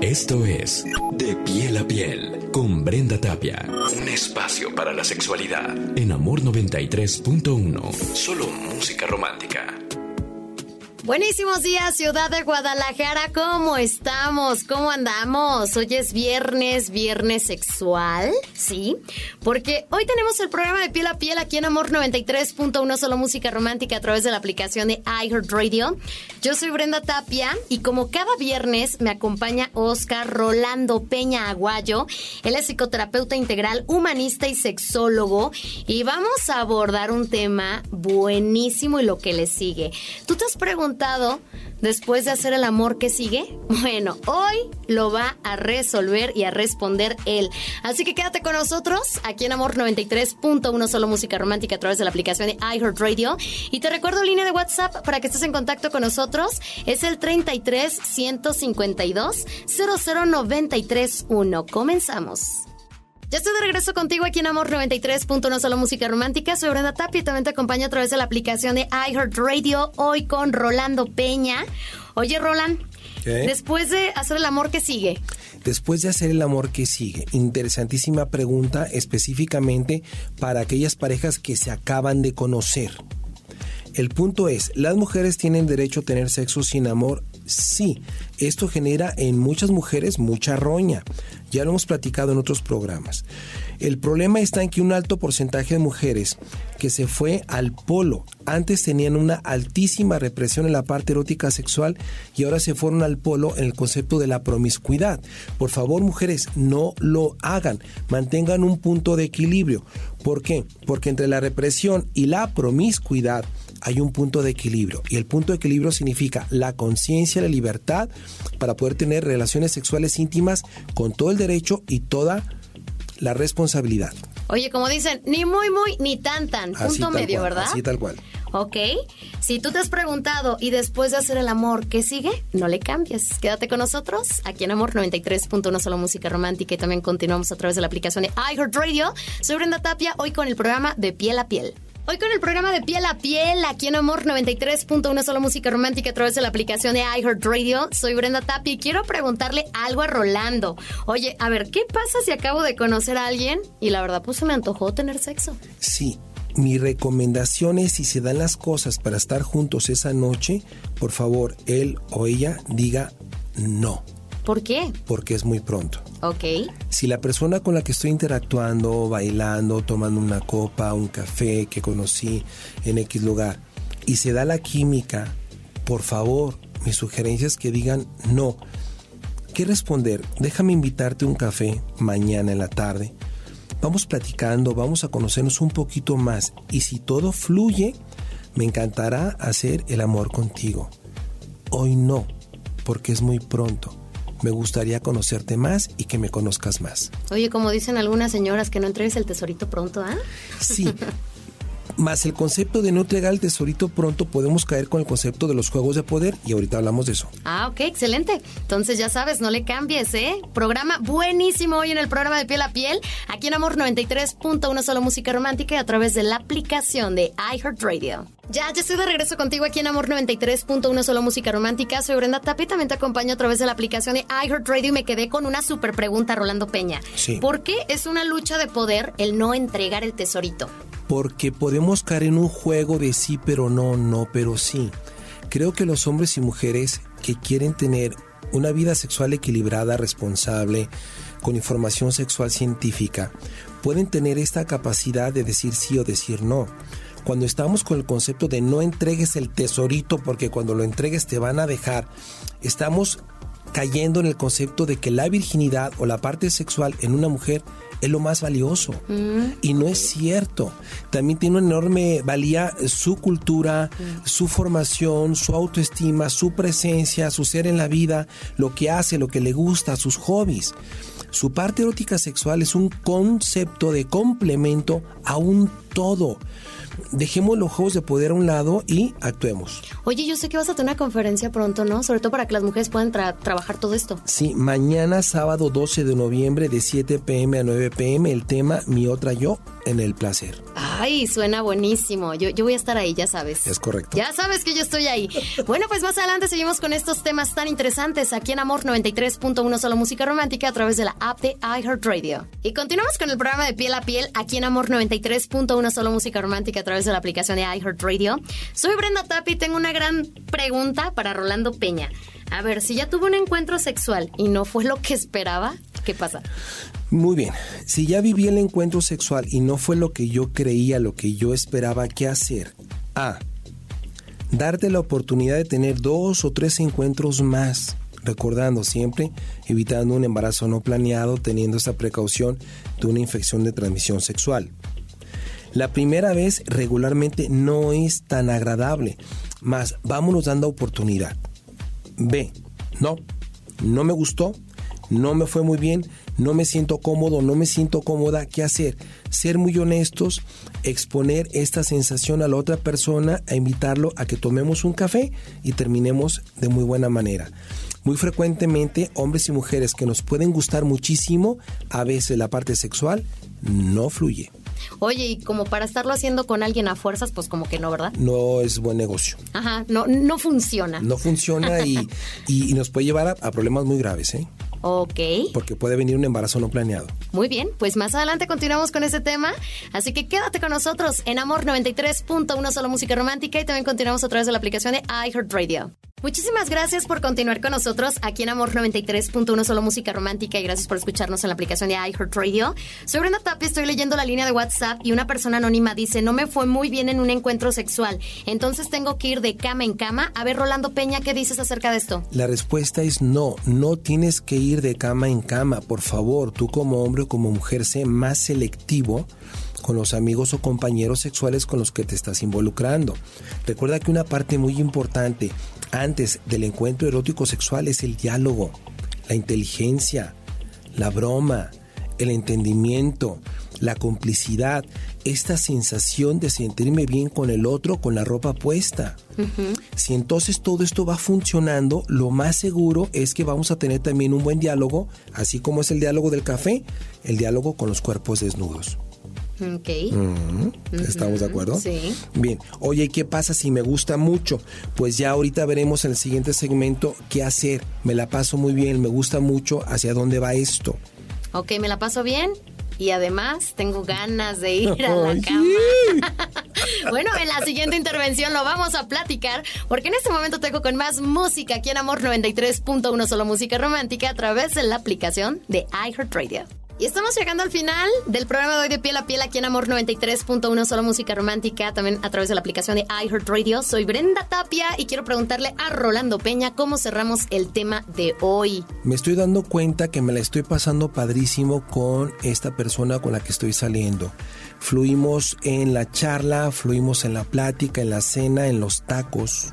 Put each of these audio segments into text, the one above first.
Esto es De Piel a Piel con Brenda Tapia. Un espacio para la sexualidad en Amor 93.1. Solo música romántica. Buenísimos días, ciudad de Guadalajara. ¿Cómo estamos? ¿Cómo andamos? Hoy es viernes, viernes sexual, ¿sí? Porque hoy tenemos el programa de piel a piel aquí en Amor 93.1, solo música romántica a través de la aplicación de iHeartRadio. Yo soy Brenda Tapia y como cada viernes me acompaña Oscar Rolando Peña Aguayo. Él es psicoterapeuta integral, humanista y sexólogo. Y vamos a abordar un tema buenísimo y lo que le sigue. ¿Tú te has preguntado después de hacer el amor que sigue? Bueno, hoy lo va a resolver y a responder él. Así que quédate con nosotros aquí en Amor 93.1 solo música romántica a través de la aplicación de iHeartRadio. Y te recuerdo línea de WhatsApp para que estés en contacto con nosotros. Es el 33 152 00931. Comenzamos. Ya estoy de regreso contigo aquí en Amor 93.1 Solo Música Romántica. Soy Brenda Tapia y también te acompaño a través de la aplicación de iHeartRadio. Hoy con Rolando Peña. Oye, Roland, después de hacer el amor, ¿qué sigue? Después de hacer el amor, ¿qué sigue? Interesantísima pregunta específicamente para aquellas parejas que se acaban de conocer. El punto es, ¿las mujeres tienen derecho a tener sexo sin amor? Sí, esto genera en muchas mujeres mucha roña. Ya lo hemos platicado en otros programas. El problema está en que un alto porcentaje de mujeres que se fue al polo, antes tenían una altísima represión en la parte erótica sexual y ahora se fueron al polo en el concepto de la promiscuidad. Por favor, mujeres, no lo hagan. Mantengan un punto de equilibrio. ¿Por qué? Porque entre la represión y la promiscuidad hay un punto de equilibrio. Y el punto de equilibrio significa la conciencia, la libertad para poder tener relaciones sexuales íntimas con todo el derecho y toda la responsabilidad. Oye, como dicen, ni muy, muy, ni tan, tan. Punto medio, ¿verdad? Así tal cual. Ok. Si tú te has preguntado y después de hacer el amor, ¿qué sigue? No le cambies. Quédate con nosotros aquí en Amor 93.1 Solo Música Romántica y también continuamos a través de la aplicación de iHeartRadio. Soy Brenda Tapia, hoy con el programa De Piel a Piel. Hoy con el programa de piel a piel, aquí en Amor 93.1 Solo Música Romántica a través de la aplicación de iHeartRadio. Soy Brenda Tapi y quiero preguntarle algo a Rolando. Oye, a ver, ¿qué pasa si acabo de conocer a alguien y la verdad pues se me antojó tener sexo? Sí, mi recomendación es si se dan las cosas para estar juntos esa noche, por favor, él o ella diga no. ¿Por qué? Porque es muy pronto. Ok. Si la persona con la que estoy interactuando, bailando, tomando una copa, un café que conocí en X lugar, y se da la química, por favor, mi sugerencia es que digan no. ¿Qué responder? Déjame invitarte a un café mañana en la tarde. Vamos platicando, vamos a conocernos un poquito más y si todo fluye, me encantará hacer el amor contigo. Hoy no, porque es muy pronto me gustaría conocerte más y que me conozcas más. Oye, como dicen algunas señoras, que no entregues el tesorito pronto, ¿ah? Sí. Más el concepto de no entregar el tesorito pronto, podemos caer con el concepto de los juegos de poder y ahorita hablamos de eso. Ah, ok, excelente. Entonces ya sabes, no le cambies, ¿eh? Programa buenísimo hoy en el programa de piel a piel, aquí en Amor 93.1 Solo Música Romántica y a través de la aplicación de iHeartRadio. Ya, ya estoy de regreso contigo aquí en Amor 93.1 Solo Música Romántica. Soy Brenda Tapi, también te acompaño a través de la aplicación de iHeartRadio y me quedé con una super pregunta, Rolando Peña. Sí. ¿Por qué es una lucha de poder el no entregar el tesorito? Porque podemos caer en un juego de sí pero no, no pero sí. Creo que los hombres y mujeres que quieren tener una vida sexual equilibrada, responsable, con información sexual científica, pueden tener esta capacidad de decir sí o decir no cuando estamos con el concepto de no entregues el tesorito porque cuando lo entregues te van a dejar, estamos cayendo en el concepto de que la virginidad o la parte sexual en una mujer es lo más valioso. Y no es cierto. También tiene una enorme valía su cultura, su formación, su autoestima, su presencia, su ser en la vida, lo que hace, lo que le gusta, sus hobbies. Su parte erótica sexual es un concepto de complemento a un todo dejemos los juegos de poder a un lado y actuemos. Oye, yo sé que vas a tener una conferencia pronto, ¿no? Sobre todo para que las mujeres puedan trabajar todo esto. Sí, mañana sábado 12 de noviembre de 7 pm a 9 pm el tema Mi otra yo en el placer. Ay, suena buenísimo. Yo, yo voy a estar ahí, ya sabes. Es correcto. Ya sabes que yo estoy ahí. Bueno, pues más adelante seguimos con estos temas tan interesantes aquí en Amor 93.1 Solo Música Romántica a través de la app de iHeartRadio. Y continuamos con el programa de Piel a Piel aquí en Amor 93.1 Solo Música Romántica a través de la aplicación de iHeartRadio. Soy Brenda Tapi y tengo una gran pregunta para Rolando Peña. A ver, si ya tuvo un encuentro sexual y no fue lo que esperaba, ¿qué pasa? Muy bien, si ya viví el encuentro sexual y no fue lo que yo creía, lo que yo esperaba, ¿qué hacer? A. Darte la oportunidad de tener dos o tres encuentros más, recordando siempre, evitando un embarazo no planeado, teniendo esta precaución de una infección de transmisión sexual. La primera vez regularmente no es tan agradable, más vámonos dando oportunidad. B. No, no me gustó, no me fue muy bien, no me siento cómodo, no me siento cómoda, ¿qué hacer? Ser muy honestos, exponer esta sensación a la otra persona, a invitarlo a que tomemos un café y terminemos de muy buena manera. Muy frecuentemente, hombres y mujeres que nos pueden gustar muchísimo, a veces la parte sexual no fluye. Oye, y como para estarlo haciendo con alguien a fuerzas, pues como que no, ¿verdad? No es buen negocio. Ajá, no, no funciona. No funciona y, y, nos puede llevar a, problemas muy graves, ¿eh? Ok. Porque puede venir un embarazo no planeado. Muy bien, pues más adelante continuamos con ese tema. Así que quédate con nosotros en Amor 93.1 Solo Música Romántica y también continuamos a través de la aplicación de iHeartRadio. Muchísimas gracias por continuar con nosotros aquí en Amor 93.1 Solo Música Romántica y gracias por escucharnos en la aplicación de iHeartRadio. Soy Brenda Tapia, estoy leyendo la línea de WhatsApp y una persona anónima dice, no me fue muy bien en un encuentro sexual, entonces tengo que ir de cama en cama. A ver, Rolando Peña, ¿qué dices acerca de esto? La respuesta es no, no tienes que ir de cama en cama. Por favor, tú como hombre o como mujer, sé más selectivo con los amigos o compañeros sexuales con los que te estás involucrando. Recuerda que una parte muy importante antes del encuentro erótico sexual es el diálogo, la inteligencia, la broma, el entendimiento, la complicidad, esta sensación de sentirme bien con el otro con la ropa puesta. Si entonces todo esto va funcionando, lo más seguro es que vamos a tener también un buen diálogo, así como es el diálogo del café, el diálogo con los cuerpos desnudos. Ok. ¿Estamos de acuerdo? Sí. Bien. Oye, ¿qué pasa si me gusta mucho? Pues ya ahorita veremos en el siguiente segmento qué hacer. Me la paso muy bien, me gusta mucho. ¿Hacia dónde va esto? Ok, me la paso bien. Y además tengo ganas de ir a la cama. bueno, en la siguiente intervención lo vamos a platicar porque en este momento tengo con más música aquí en Amor 93.1 Solo Música Romántica a través de la aplicación de iHeartRadio. Y estamos llegando al final del programa de hoy de Piel a Piel aquí en Amor 93.1 Solo Música Romántica, también a través de la aplicación de iHeartRadio. Soy Brenda Tapia y quiero preguntarle a Rolando Peña cómo cerramos el tema de hoy. Me estoy dando cuenta que me la estoy pasando padrísimo con esta persona con la que estoy saliendo. Fluimos en la charla, fluimos en la plática, en la cena, en los tacos.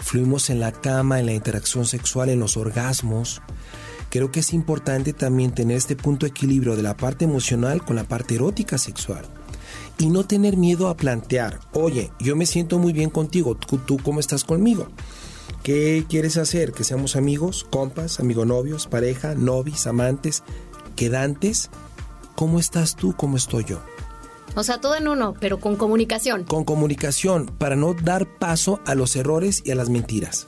Fluimos en la cama, en la interacción sexual, en los orgasmos creo que es importante también tener este punto de equilibrio de la parte emocional con la parte erótica sexual. Y no tener miedo a plantear, oye, yo me siento muy bien contigo, ¿tú, cómo estás conmigo? ¿Qué quieres hacer? ¿Que seamos amigos, compas, amigo novios, pareja, novis, amantes, quedantes? ¿Cómo estás tú? ¿Cómo estoy yo? O sea, todo en uno, pero con comunicación. Con comunicación, para no dar paso a los errores y a las mentiras.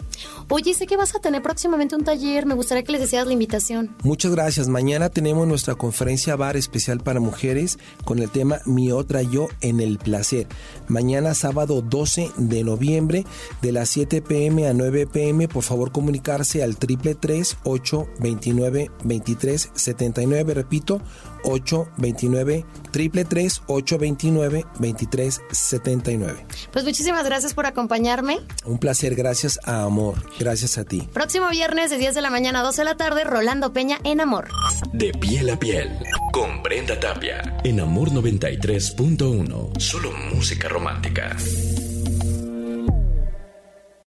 Oye, sé que vas a tener próximamente un taller. Me gustaría que les deseas la invitación. Muchas gracias. Mañana tenemos nuestra conferencia bar especial para mujeres con el tema Mi otra yo en el placer. Mañana sábado 12 de noviembre de las 7 pm a 9 pm. Por favor, comunicarse al triple 829 2379. Repito, 829 333 829 2379. Pues muchísimas gracias por acompañarme. Un placer, gracias a Amor, gracias a ti. Próximo viernes de 10 de la mañana a 12 de la tarde, Rolando Peña en Amor. De piel a piel, con Brenda Tapia, en Amor 93.1, solo música romántica.